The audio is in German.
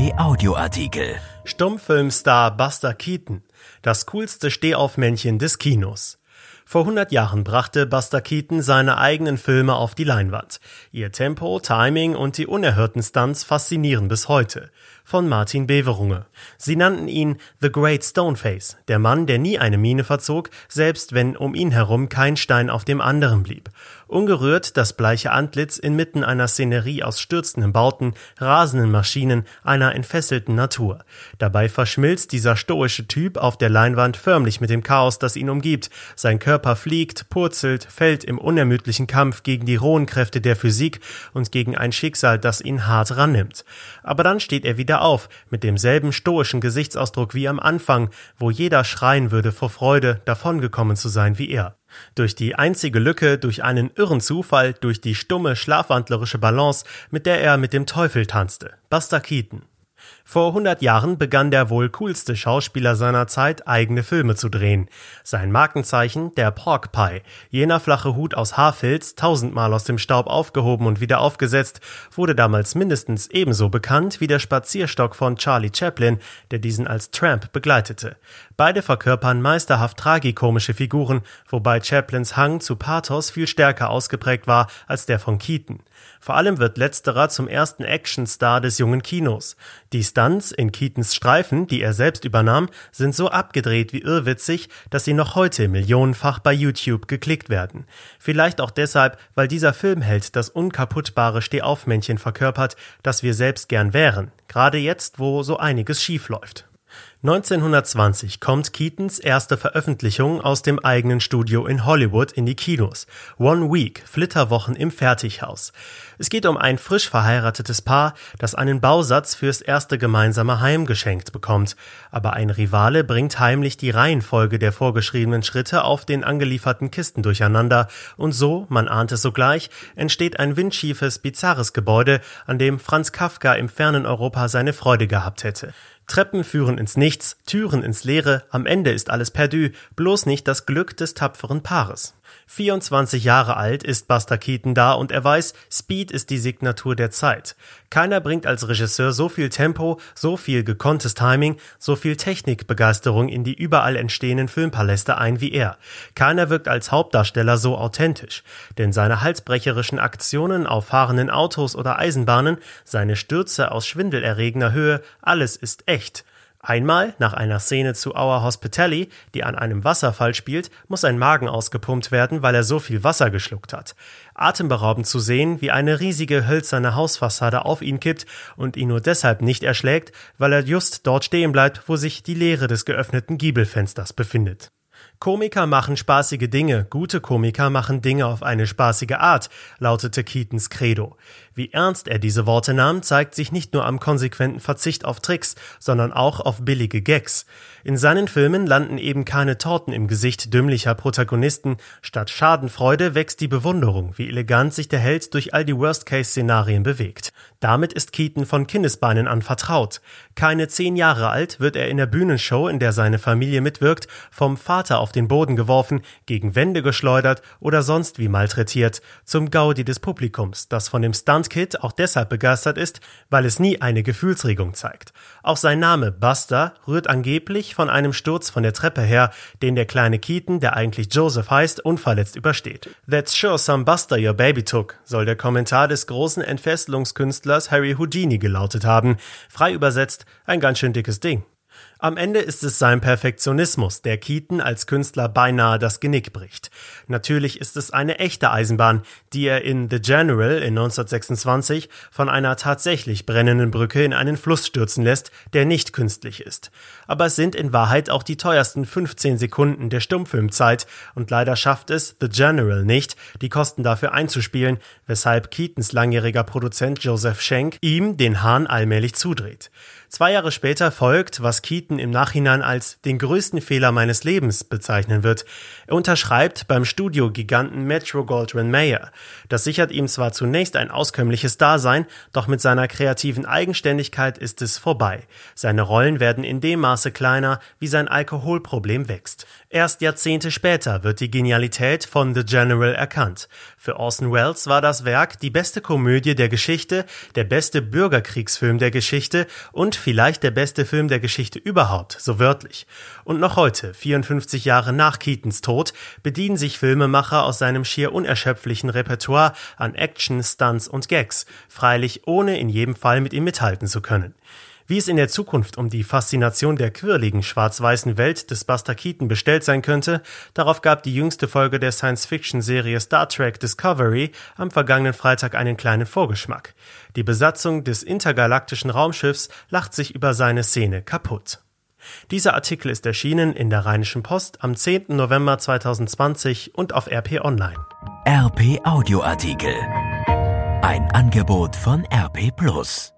Kai Audioartikel. Stummfilmstar Buster Keaton, das coolste Stehaufmännchen des Kinos. Vor 100 Jahren brachte Buster Keaton seine eigenen Filme auf die Leinwand. Ihr Tempo, Timing und die unerhörten Stunts faszinieren bis heute. Von Martin Beverunge. Sie nannten ihn The Great Stoneface, der Mann, der nie eine Miene verzog, selbst wenn um ihn herum kein Stein auf dem anderen blieb. Ungerührt das bleiche Antlitz inmitten einer Szenerie aus stürzenden Bauten, rasenden Maschinen, einer entfesselten Natur. Dabei verschmilzt dieser stoische Typ auf der Leinwand förmlich mit dem Chaos, das ihn umgibt. Sein Körper fliegt, purzelt, fällt im unermüdlichen Kampf gegen die rohen Kräfte der Physik und gegen ein Schicksal, das ihn hart rannimmt. Aber dann steht er wieder auf, mit demselben stoischen Gesichtsausdruck wie am Anfang, wo jeder schreien würde vor Freude, davongekommen zu sein wie er. Durch die einzige Lücke, durch einen irren Zufall, durch die stumme, schlafwandlerische Balance, mit der er mit dem Teufel tanzte. Buster Keaton. Vor 100 Jahren begann der wohl coolste Schauspieler seiner Zeit, eigene Filme zu drehen. Sein Markenzeichen, der Pork Pie, jener flache Hut aus Haarfilz, tausendmal aus dem Staub aufgehoben und wieder aufgesetzt, wurde damals mindestens ebenso bekannt wie der Spazierstock von Charlie Chaplin, der diesen als Tramp begleitete. Beide verkörpern meisterhaft tragikomische Figuren, wobei Chaplins Hang zu Pathos viel stärker ausgeprägt war als der von Keaton. Vor allem wird letzterer zum ersten Actionstar des jungen Kinos. Die Stunts in Keatons Streifen, die er selbst übernahm, sind so abgedreht wie irrwitzig, dass sie noch heute millionenfach bei YouTube geklickt werden. Vielleicht auch deshalb, weil dieser Filmheld das unkaputtbare Stehaufmännchen verkörpert, das wir selbst gern wären, gerade jetzt, wo so einiges schief läuft. 1920 kommt Keatons erste Veröffentlichung aus dem eigenen Studio in Hollywood in die Kinos. One Week, Flitterwochen im Fertighaus. Es geht um ein frisch verheiratetes Paar, das einen Bausatz fürs erste gemeinsame Heim geschenkt bekommt. Aber ein Rivale bringt heimlich die Reihenfolge der vorgeschriebenen Schritte auf den angelieferten Kisten durcheinander und so, man ahnt es sogleich, entsteht ein windschiefes, bizarres Gebäude, an dem Franz Kafka im fernen Europa seine Freude gehabt hätte. Treppen führen ins Nichts, Türen ins Leere, am Ende ist alles perdu, bloß nicht das Glück des tapferen Paares. 24 Jahre alt ist Buster Keaton da und er weiß, Speed ist die Signatur der Zeit. Keiner bringt als Regisseur so viel Tempo, so viel gekonntes Timing, so viel Technikbegeisterung in die überall entstehenden Filmpaläste ein wie er. Keiner wirkt als Hauptdarsteller so authentisch. Denn seine halsbrecherischen Aktionen auf fahrenden Autos oder Eisenbahnen, seine Stürze aus schwindelerregender Höhe, alles ist echt. Einmal, nach einer Szene zu Our Hospitality, die an einem Wasserfall spielt, muss sein Magen ausgepumpt werden, weil er so viel Wasser geschluckt hat. Atemberaubend zu sehen, wie eine riesige hölzerne Hausfassade auf ihn kippt und ihn nur deshalb nicht erschlägt, weil er just dort stehen bleibt, wo sich die Leere des geöffneten Giebelfensters befindet. Komiker machen spaßige Dinge, gute Komiker machen Dinge auf eine spaßige Art, lautete Keatons Credo. Wie ernst er diese Worte nahm, zeigt sich nicht nur am konsequenten Verzicht auf Tricks, sondern auch auf billige Gags. In seinen Filmen landen eben keine Torten im Gesicht dümmlicher Protagonisten, statt Schadenfreude wächst die Bewunderung, wie elegant sich der Held durch all die Worst-Case-Szenarien bewegt. Damit ist Keaton von Kindesbeinen an vertraut. Keine zehn Jahre alt wird er in der Bühnenshow, in der seine Familie mitwirkt, vom Vater auf den Boden geworfen, gegen Wände geschleudert oder sonst wie malträtiert, zum Gaudi des Publikums, das von dem Stunt-Kid auch deshalb begeistert ist, weil es nie eine Gefühlsregung zeigt. Auch sein Name Buster rührt angeblich von einem Sturz von der Treppe her, den der kleine Keaton, der eigentlich Joseph heißt, unverletzt übersteht. That's sure some Buster your baby took, soll der Kommentar des großen Entfesselungskünstlers Künstlers Harry Houdini gelautet haben. Frei übersetzt, ein ganz schön dickes Ding. Am Ende ist es sein Perfektionismus, der Keaton als Künstler beinahe das Genick bricht. Natürlich ist es eine echte Eisenbahn, die er in The General in 1926 von einer tatsächlich brennenden Brücke in einen Fluss stürzen lässt, der nicht künstlich ist. Aber es sind in Wahrheit auch die teuersten 15 Sekunden der Stummfilmzeit und leider schafft es The General nicht, die Kosten dafür einzuspielen, weshalb Keatons langjähriger Produzent Joseph Schenk ihm den Hahn allmählich zudreht. Zwei Jahre später folgt, was Keaton Keaton im Nachhinein als den größten Fehler meines Lebens bezeichnen wird. Er unterschreibt beim Studiogiganten Metro Goldwyn Mayer. Das sichert ihm zwar zunächst ein auskömmliches Dasein, doch mit seiner kreativen Eigenständigkeit ist es vorbei. Seine Rollen werden in dem Maße kleiner, wie sein Alkoholproblem wächst. Erst Jahrzehnte später wird die Genialität von The General erkannt. Für Orson Welles war das Werk die beste Komödie der Geschichte, der beste Bürgerkriegsfilm der Geschichte und vielleicht der beste Film der Geschichte überhaupt, so wörtlich. Und noch heute, 54 Jahre nach Keatons Tod, bedienen sich Filmemacher aus seinem schier unerschöpflichen Repertoire an Action, Stunts und Gags, freilich ohne in jedem Fall mit ihm mithalten zu können. Wie es in der Zukunft um die Faszination der quirligen schwarz-weißen Welt des Buster Keaton bestellt sein könnte, darauf gab die jüngste Folge der Science-Fiction-Serie Star Trek Discovery am vergangenen Freitag einen kleinen Vorgeschmack. Die Besatzung des intergalaktischen Raumschiffs lacht sich über seine Szene kaputt. Dieser Artikel ist erschienen in der Rheinischen Post am 10. November 2020 und auf RP Online. RP Audioartikel. Ein Angebot von RP Plus.